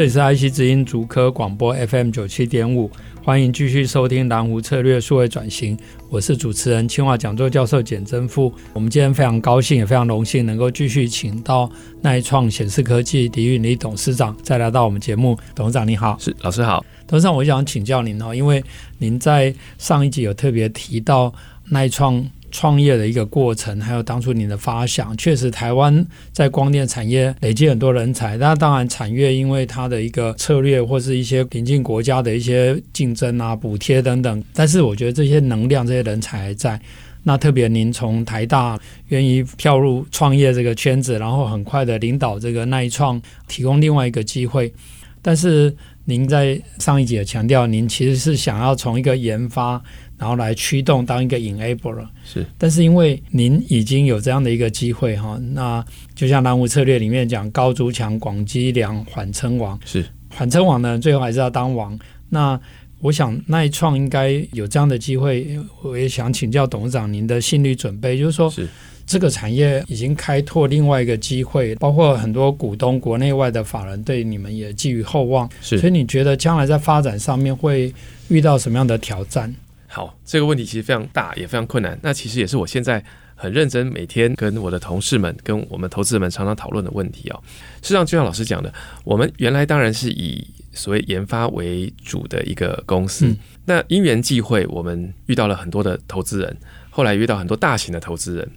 这里是爱惜之音竹科广播 FM 九七点五，欢迎继续收听蓝湖策略数位转型。我是主持人清华讲座教授简真富。我们今天非常高兴，也非常荣幸能够继续请到耐创显示科技李允礼董事长再来到我们节目。董事长你好，是老师好。董事长，我想请教您哦，因为您在上一集有特别提到耐创。创业的一个过程，还有当初你的发想，确实台湾在光电产业累积很多人才。那当然，产业因为它的一个策略，或是一些邻近国家的一些竞争啊、补贴等等。但是，我觉得这些能量、这些人才还在。那特别您从台大愿意跳入创业这个圈子，然后很快的领导这个耐创，提供另外一个机会。但是，您在上一集也强调，您其实是想要从一个研发。然后来驱动当一个 enabler 是，但是因为您已经有这样的一个机会哈，那就像蓝湖策略里面讲，高筑墙，广积粮，缓称王是缓称王呢，最后还是要当王。那我想耐创应该有这样的机会，我也想请教董事长您的心理准备，就是说是这个产业已经开拓另外一个机会，包括很多股东国内外的法人对你们也寄予厚望，是，所以你觉得将来在发展上面会遇到什么样的挑战？好，这个问题其实非常大，也非常困难。那其实也是我现在很认真，每天跟我的同事们、跟我们投资人们常常讨论的问题哦。事实上，就像老师讲的，我们原来当然是以所谓研发为主的一个公司。嗯、那因缘际会，我们遇到了很多的投资人，后来遇到很多大型的投资人。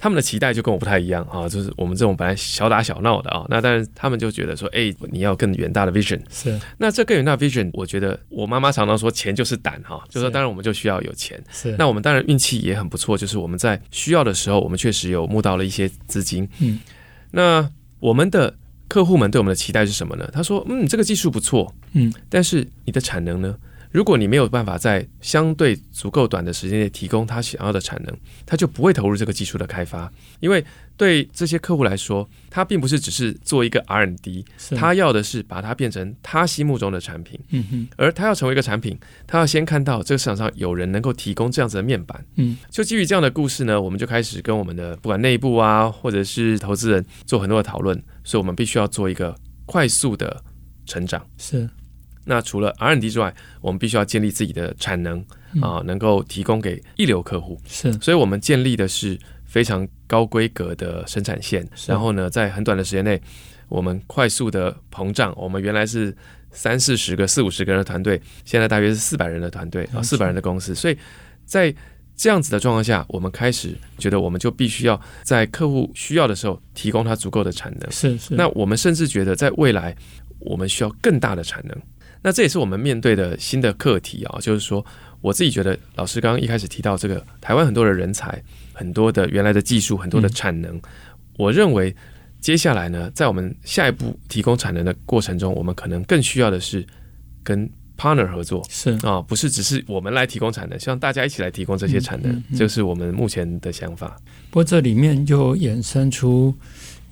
他们的期待就跟我不太一样啊，就是我们这种本来小打小闹的啊，那但是他们就觉得说，哎、欸，你要更远大的 vision。是，那这更远大的 vision，我觉得我妈妈常常说，钱就是胆哈，就说当然我们就需要有钱。是，那我们当然运气也很不错，就是我们在需要的时候，我们确实有募到了一些资金。嗯，那我们的客户们对我们的期待是什么呢？他说，嗯，这个技术不错，嗯，但是你的产能呢？如果你没有办法在相对足够短的时间内提供他想要的产能，他就不会投入这个技术的开发。因为对这些客户来说，他并不是只是做一个 R&D，他要的是把它变成他心目中的产品。嗯哼，而他要成为一个产品，他要先看到这个市场上有人能够提供这样子的面板。嗯，就基于这样的故事呢，我们就开始跟我们的不管内部啊，或者是投资人做很多的讨论。所以我们必须要做一个快速的成长。是。那除了 R&D 之外，我们必须要建立自己的产能啊、呃，能够提供给一流客户。是，所以我们建立的是非常高规格的生产线。然后呢，在很短的时间内，我们快速的膨胀。我们原来是三四十个、四五十个人的团队，现在大约是四百人的团队啊，四百人的公司。所以在这样子的状况下，我们开始觉得，我们就必须要在客户需要的时候提供他足够的产能。是是。那我们甚至觉得，在未来，我们需要更大的产能。那这也是我们面对的新的课题啊，就是说，我自己觉得老师刚刚一开始提到这个台湾很多的人才，很多的原来的技术，很多的产能，嗯，我认为接下来呢，在我们下一步提供产能的过程中，我们可能更需要的是跟 partner 合作，是啊，不是只是我们来提供产能，希望大家一起来提供这些产能，嗯嗯嗯，这是我们目前的想法。不过这里面就衍生出。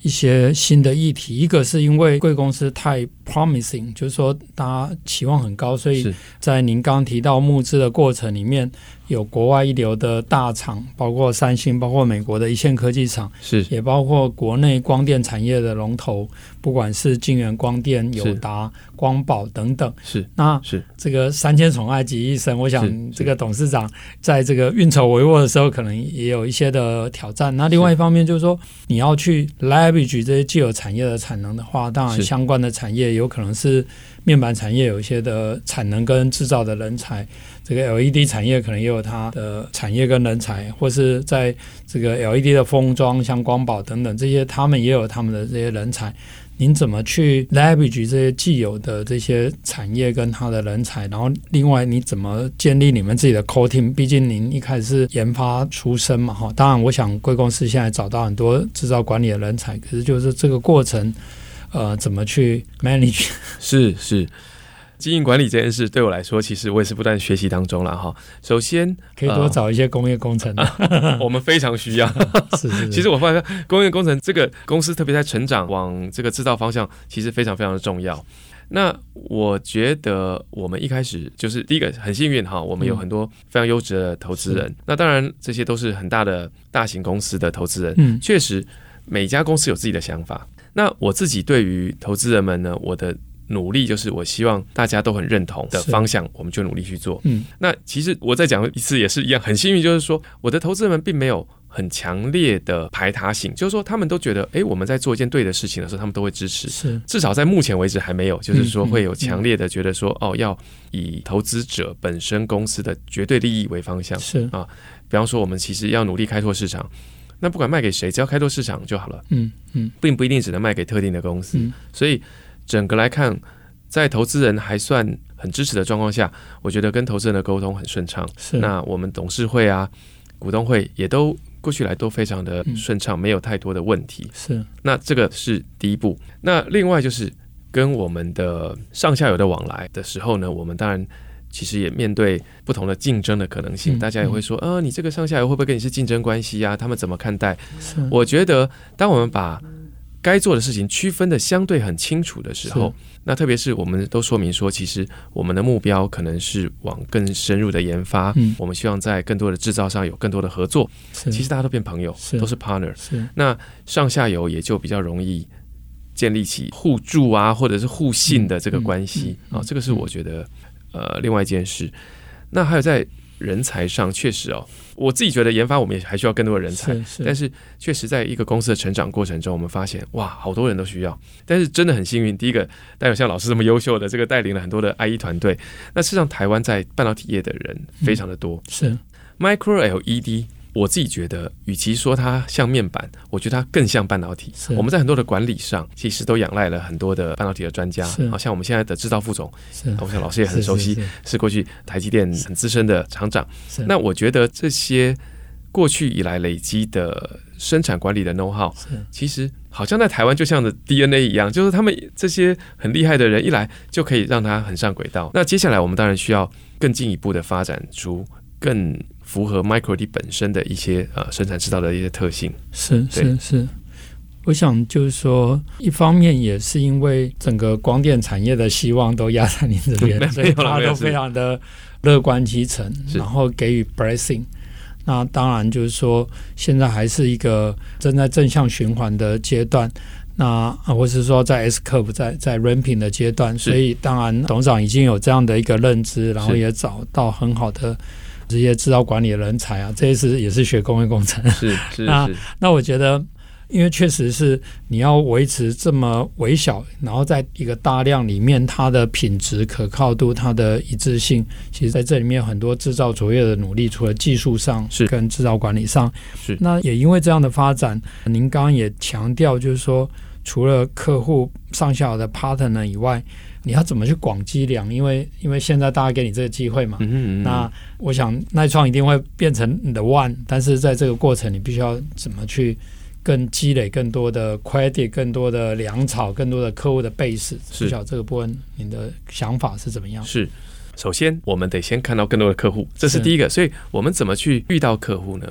一些新的议题，一个是因为贵公司太 promising，就是说大家期望很高，所以在您刚提到募资的过程里面。有国外一流的大厂，包括三星，包括美国的一线科技厂，是。也包括国内光电产业的龙头，不管是金源光电、友达、光宝等等。是那是。这个三千宠爱集一身，我想这个董事长在这个运筹帷幄的时候，可能也有一些的挑战。那另外一方面就是说，你要去 leverage 这些既有产业的产能的话，当然相关的产业有可能是面板产业有一些的产能跟制造的人才。这个 LED 产业可能也有它的产业跟人才，或是在这个 LED 的封装，像光宝等等这些，他们也有他们的这些人才。您怎么去 leverage 这些既有的这些产业跟它的人才？然后另外你怎么建立你们自己的 core team？毕竟您一开始是研发出身嘛，哈。当然，我想贵公司现在找到很多制造管理的人才，可是就是这个过程，呃，怎么去 manage？是是。经营管理这件事对我来说，其实我也是不断学习当中了哈。首先可以多找一些工业工程 我们非常需要。是，是，是，其实我发现工业工程这个公司特别在成长往这个制造方向，其实非常非常的重要。那我觉得我们一开始就是第一个很幸运哈，我们有很多非常优质的投资人。嗯、那当然这些都是很大的大型公司的投资人。嗯，确实每家公司有自己的想法。那我自己对于投资人们呢，我的。努力就是我希望大家都很认同的方向，我们就努力去做。嗯，那其实我再讲一次也是一样，很幸运，就是说我的投资人们并没有很强烈的排他性，就是说他们都觉得，哎，我们在做一件对的事情的时候，他们都会支持。是，至少在目前为止还没有，就是说会有强烈的觉得说，哦，要以投资者本身公司的绝对利益为方向。是啊，比方说我们其实要努力开拓市场，那不管卖给谁，只要开拓市场就好了。嗯嗯，并不一定只能卖给特定的公司，所以。整个来看，在投资人还算很支持的状况下，我觉得跟投资人的沟通很顺畅。是，那我们董事会啊、股东会也都过去来都非常的顺畅，嗯、没有太多的问题。是，那这个是第一步。那另外就是跟我们的上下游的往来的时候呢，我们当然其实也面对不同的竞争的可能性。嗯、大家也会说，啊，你这个上下游会不会跟你是竞争关系呀、啊？他们怎么看待？我觉得当我们把该做的事情区分的相对很清楚的时候，那特别是我们都说明说，其实我们的目标可能是往更深入的研发，嗯，我们希望在更多的制造上有更多的合作。其实大家都变朋友，都是 partner。是，那上下游也就比较容易建立起互助啊，或者是互信的这个关系啊。这个是我觉得呃另外一件事。那还有在。人才上确实哦，我自己觉得研发我们也还需要更多的人才，是是，但是确实在一个公司的成长过程中，我们发现哇，好多人都需要。但是真的很幸运，第一个，带有像老师这么优秀的这个带领了很多的 IE 团队。那事实上，台湾在半导体业的人非常的多，嗯、是 Micro LED。我自己觉得，与其说它像面板，我觉得它更像半导体。我们在很多的管理上，其实都仰赖了很多的半导体的专家。好像我们现在的制造副总，我想老师也很熟悉，是，过去台积电很资深的厂长。那我觉得这些过去以来累积的生产管理的 know how，是其实好像在台湾就像的 DNA 一样，就是他们这些很厉害的人一来就可以让他很上轨道。那接下来我们当然需要更进一步的发展出更。符合 Micro LED 本身的一些呃生产制造的一些特性，是是是。我想就是说，一方面也是因为整个光电产业的希望都压在您这边，所以大家都非常的乐观其成，然后给予 blessing。那当然就是说，现在还是一个正在正向循环的阶段，那或是说在 S curve 在在 ramping 的阶段，所以当然董事长已经有这样的一个认知，然后也找到很好的。这些制造管理的人才啊，这一次也是学工业工程。是是 是。那那我觉得，因为确实是你要维持这么微小，然后在一个大量里面，它的品质、可靠度、它的一致性，其实在这里面很多制造卓越的努力，除了技术上是跟制造管理上是。那也因为这样的发展，您刚刚也强调，就是说，除了客户上下游的 partner 以外。你要怎么去广积粮？因为因为现在大家给你这个机会嘛，嗯嗯嗯，那我想耐创一定会变成你的 one，但是在这个过程，你必须要怎么去更积累更多的 credit，更多的粮草，更多的客户的 base。是，不晓得这个部分，你的想法是怎么样？是，首先我们得先看到更多的客户，这是第一个。所以我们怎么去遇到客户呢？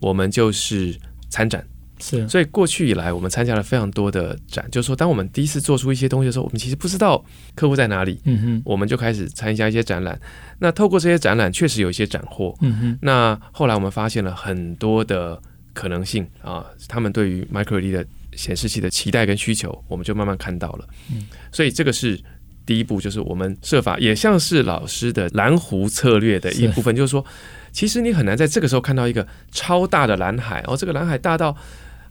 我们就是参展。是，所以过去以来，我们参加了非常多的展。就是说，当我们第一次做出一些东西的时候，我们其实不知道客户在哪里。嗯哼，我们就开始参加一些展览。那透过这些展览，确实有一些斩获。嗯哼，那后来我们发现了很多的可能性啊，他们对于 Micro LED 的显示器的期待跟需求，我们就慢慢看到了。嗯，所以这个是第一步，就是我们设法，也像是老师的蓝湖策略的一部分，是就是说，其实你很难在这个时候看到一个超大的蓝海哦，这个蓝海大到。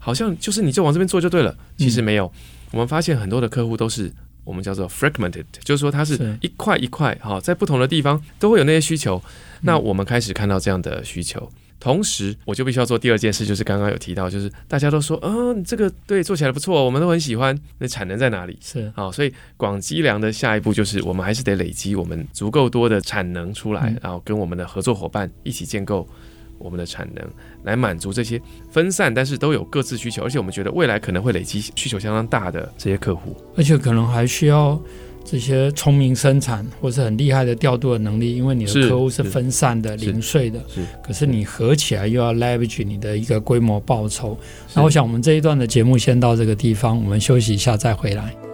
好像就是你就往这边做就对了，其实没有。嗯、我们发现很多的客户都是我们叫做 fragmented，就是说它是一块一块哈，在不同的地方都会有那些需求。那我们开始看到这样的需求，同时，我就必须要做第二件事，就是刚刚有提到，就是大家都说，嗯、哦，你这个对做起来不错，我们都很喜欢。那产能在哪里？是好，所以广积粮的下一步就是，我们还是得累积我们足够多的产能出来，嗯、然后跟我们的合作伙伴一起建构我们的产能，来满足这些分散但是都有各自需求，而且我们觉得未来可能会累积需求相当大的这些客户，而且可能还需要。这些聪明生产或是很厉害的调度的能力，因为你的客户是分散的、零碎的，是，可是你合起来又要 leverage 你的一个规模报酬。那我想我们这一段的节目先到这个地方，我们休息一下再回来。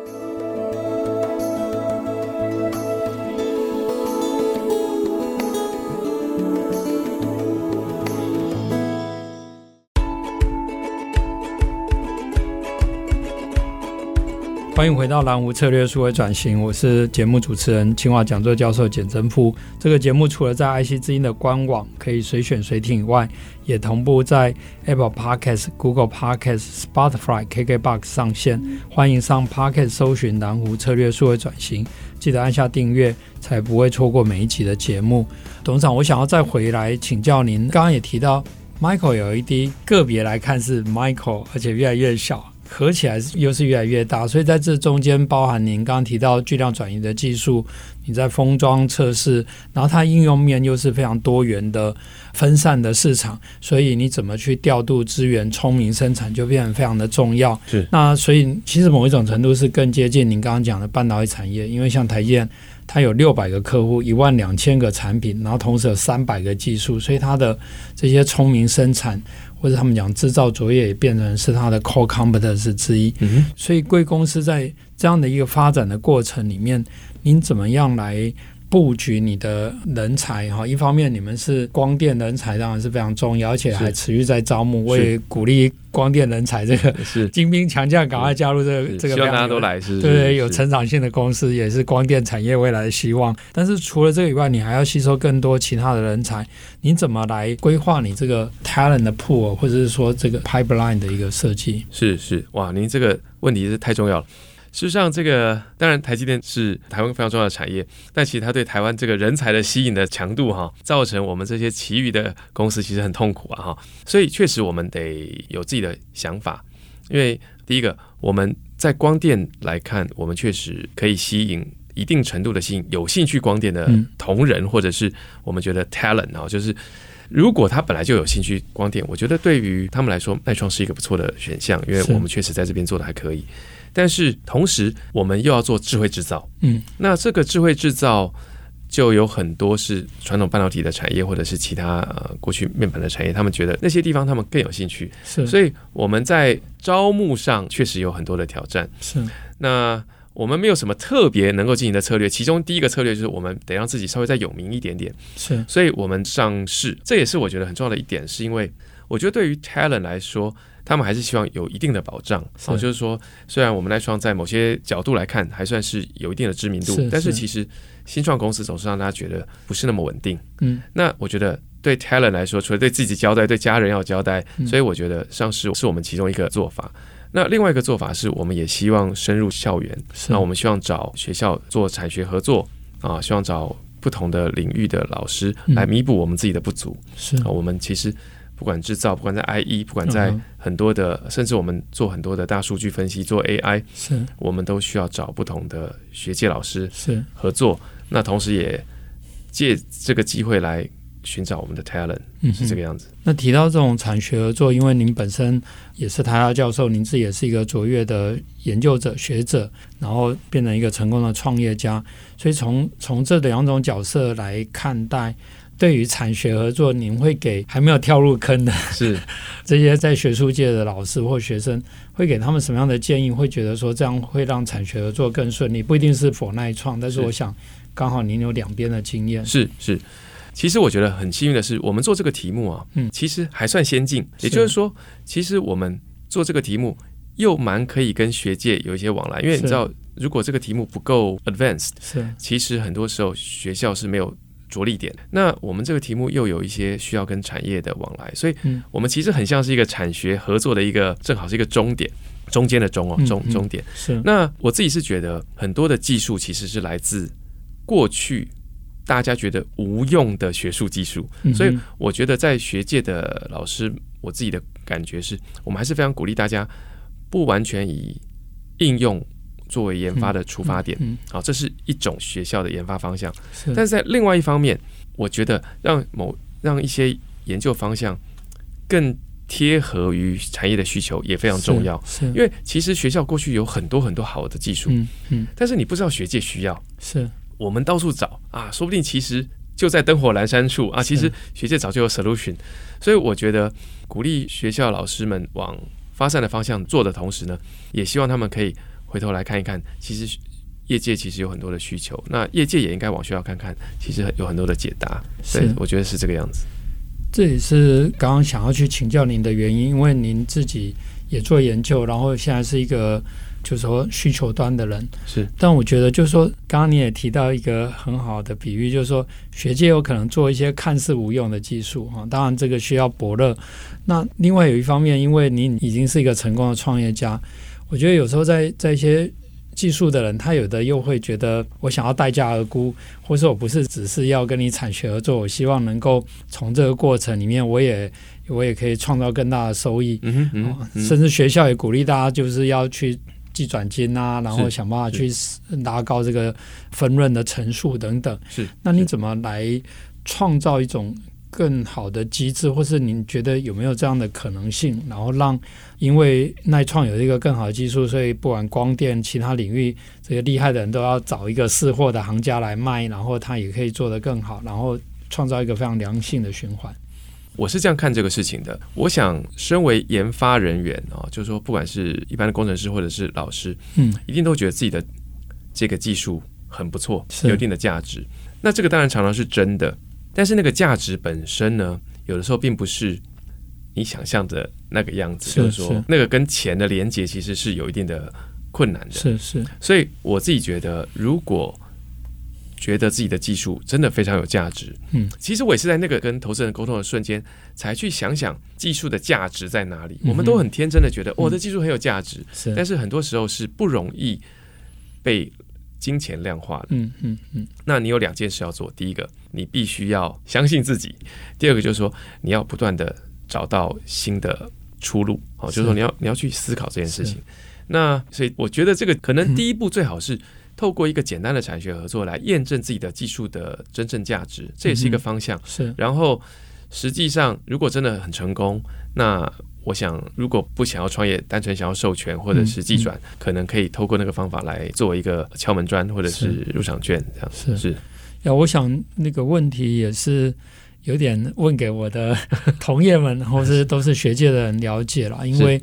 欢迎回到蓝湖策略数位转型，我是节目主持人清华讲座教授简真夫。这个节目除了在 IC 之音的官网可以随选随听以外，也同步在 Apple Podcast、Google Podcast、Spotify、KKBox 上线。欢迎上 Podcast 搜寻蓝湖策略数位转型，记得按下订阅，才不会错过每一集的节目。董事长，我想要再回来请教您，刚刚也提到 Michael 有一滴个别来看是 Michael，而且越来越小。合起来又是越来越大，所以在这中间包含您刚刚提到巨量转移的技术，你在封装测试，然后它应用面又是非常多元的分散的市场，所以你怎么去调度资源，聪明生产就变得非常的重要。是，那所以其实某一种程度是更接近您刚刚讲的半导体产业，因为像台积电，它有六百个客户，一万两千个产品，然后同时有三百个技术，所以它的这些聪明生产。或者他们讲制造作业也变成是他的 core competence 之一，嗯，所以贵公司在这样的一个发展的过程里面，您怎么样来布局你的人才？哈，一方面你们是光电人才，当然是非常重要，而且还持续在招募。我也鼓励。光电人才这个是精兵强将，赶快加入这个这个，希望大家都来是，对，有成长性的公司也是光电产业未来的希望。但是除了这个以外，你还要吸收更多其他的人才，你怎么来规划你这个 talent 的 pool，或者是说这个 pipeline 的一个设计？是是，哇，您这个问题是太重要了。事实上，这个当然，台积电是台湾非常重要的产业，但其实它对台湾这个人才的吸引的强度，哈，造成我们这些其余的公司其实很痛苦啊，哈。所以确实我们得有自己的想法，因为第一个，我们在光电来看，我们确实可以吸引一定程度的吸引有兴趣光电的同仁，或者是我们觉得 talent 啊，就是如果他本来就有兴趣光电，我觉得对于他们来说，錼创是一个不错的选项，因为我们确实在这边做的还可以。但是同时，我们又要做智慧制造。嗯，那这个智慧制造就有很多是传统半导体的产业，或者是其他呃过去面板的产业，他们觉得那些地方他们更有兴趣。是，所以我们在招募上确实有很多的挑战。是，那我们没有什么特别能够进行的策略。其中第一个策略就是我们得让自己稍微再有名一点点。是，所以我们上市，这也是我觉得很重要的一点，是因为我觉得对于 talent 来说。他们还是希望有一定的保障，哦，就是说，虽然我们赖创在某些角度来看还算是有一定的知名度，是是，但是其实新创公司总是让大家觉得不是那么稳定。嗯，那我觉得对 talent 来说，除了对自己交代，对家人要交代，嗯，所以我觉得上市是我们其中一个做法。那另外一个做法是，我们也希望深入校园，那我们希望找学校做产学合作啊，希望找不同的领域的老师来弥补我们自己的不足。是啊，我们其实。不管制造，不管在 IE，不管在很多的，嗯、甚至我们做很多的大数据分析，做 AI，是，我们都需要找不同的学界老师是合作。那同时也借这个机会来寻找我们的 talent，嗯，是这个样子。那提到这种产学合作，因为您本身也是台大教授，您自己也是一个卓越的研究者、学者，然后变成一个成功的创业家，所以从从这两种角色来看待。对于产学合作，您会给还没有跳入坑的是 这些在学术界的老师或学生，会给他们什么样的建议？会觉得说这样会让产学合作更顺利？不一定是否耐创，但是我想刚好您有两边的经验。是是，其实我觉得很幸运的是，我们做这个题目啊，嗯，其实还算先进。也就是说，其实我们做这个题目又蛮可以跟学界有一些往来，因为你知道，如果这个题目不够 advanced，是其实很多时候学校是没有。着力点，那我们这个题目又有一些需要跟产业的往来，所以我们其实很像是一个产学合作的一个，正好是一个终点，中间的中哦，中终点。是。那我自己是觉得很多的技术其实是来自过去大家觉得无用的学术技术。所以我觉得在学界的老师，我自己的感觉是我们还是非常鼓励大家不完全以应用作为研发的出发点。好，这是一种学校的研发方向。但是在另外一方面，我觉得让某让一些研究方向更贴合于产业的需求也非常重要。是，因为其实学校过去有很多很多好的技术，嗯嗯，但是你不知道学界需要。是，我们到处找啊，说不定其实就在灯火阑珊处啊。其实学界早就有 solution，所以我觉得鼓励学校老师们往发散的方向做的同时呢，也希望他们可以回头来看一看，其实业界其实有很多的需求，那业界也应该往学校看看，其实有很多的解答。对，我觉得是这个样子。这也是刚刚想要去请教您的原因，因为您自己也做研究，然后现在是一个就是说需求端的人。是，但我觉得就是说，刚刚你也提到一个很好的比喻，就是说学界有可能做一些看似无用的技术啊，当然这个需要伯乐。那另外有一方面，因为你已经是一个成功的创业家，我觉得有时候在在一些。技术的人，他有的又会觉得我想要待价而沽，或者我不是只是要跟你产学合作，我希望能够从这个过程里面，我也我也可以创造更大的收益。嗯嗯嗯、甚至学校也鼓励大家就是要去计转金啊，然后想办法去拉高这个分润的层数等等。是，那你怎么来创造一种更好的机制，或是您觉得有没有这样的可能性？然后让，因为耐创有一个更好的技术，所以不管光电其他领域，这些厉害的人都要找一个识货的行家来卖，然后他也可以做得更好，然后创造一个非常良性的循环。我是这样看这个事情的。我想，身为研发人员啊，就是说，不管是一般的工程师或者是老师，嗯，一定都觉得自己的这个技术很不错，有一定的价值。那这个当然常常是真的。但是那个价值本身呢，有的时候并不是你想象的那个样子，是就是说那个跟钱的连接其实是有一定的困难的。是是，所以我自己觉得，如果觉得自己的技术真的非常有价值，嗯，其实我也是在那个跟投资人沟通的瞬间，才去想想技术的价值在哪里。我们都很天真的觉得，我的技术很有价值，是，但是很多时候是不容易被。金钱量化的，嗯嗯嗯，那你有两件事要做。第一个，你必须要相信自己；第二个，就是说你要不断的找到新的出路。哦，就是说你要你要去思考这件事情。那所以我觉得这个可能第一步最好是透过一个简单的产学合作来验证自己的技术的真正价值，这也是一个方向。是，然后实际上如果真的很成功，那。我想，如果不想要创业，单纯想要授权或者是技转，嗯嗯、可能可以透过那个方法来作为一个敲门砖或者是入场券，这样是是。呀，我想那个问题也是有点问给我的 同业们，或是都是学界的人了解了，因为。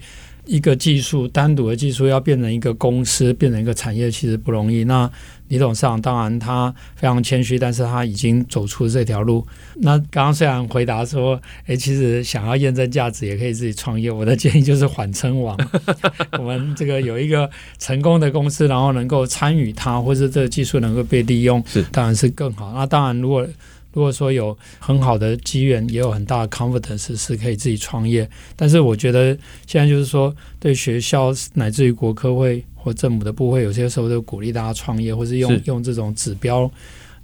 一个技术单独的技术要变成一个公司，变成一个产业，其实不容易。那李董事长当然他非常谦虚，但是他已经走出这条路。那刚刚虽然回答说，诶，其实想要验证价值也可以自己创业。我的建议就是缓称王。我们这个有一个成功的公司，然后能够参与它，或者这个技术能够被利用，是当然是更好。那当然如果。如果说有很好的机缘，也有很大的 confidence 是可以自己创业。但是我觉得现在就是说，对学校乃至于国科会或政府的部会，有些时候都鼓励大家创业，或是用是用这种指标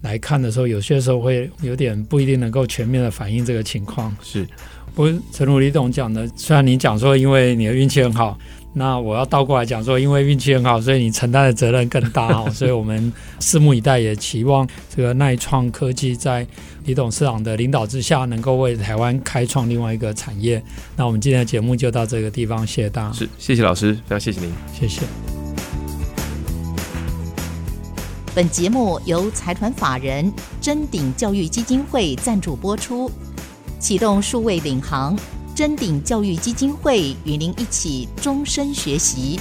来看的时候，有些时候会有点不一定能够全面的反映这个情况。是，不过诚如李董讲的，虽然你讲说因为你的运气很好。那我要倒过来讲说，因为运气很好，所以你承担的责任更大哦。所以我们拭目以待，也期望这个耐创科技在李董事长的领导之下，能够为台湾开创另外一个产业。那我们今天的节目就到这个地方，谢谢大家。是，谢谢老师，非常谢谢您，谢谢。本节目由财团法人臻鼎教育基金会赞助播出，启动数位领航。臻鼎教育基金会与您一起终身学习。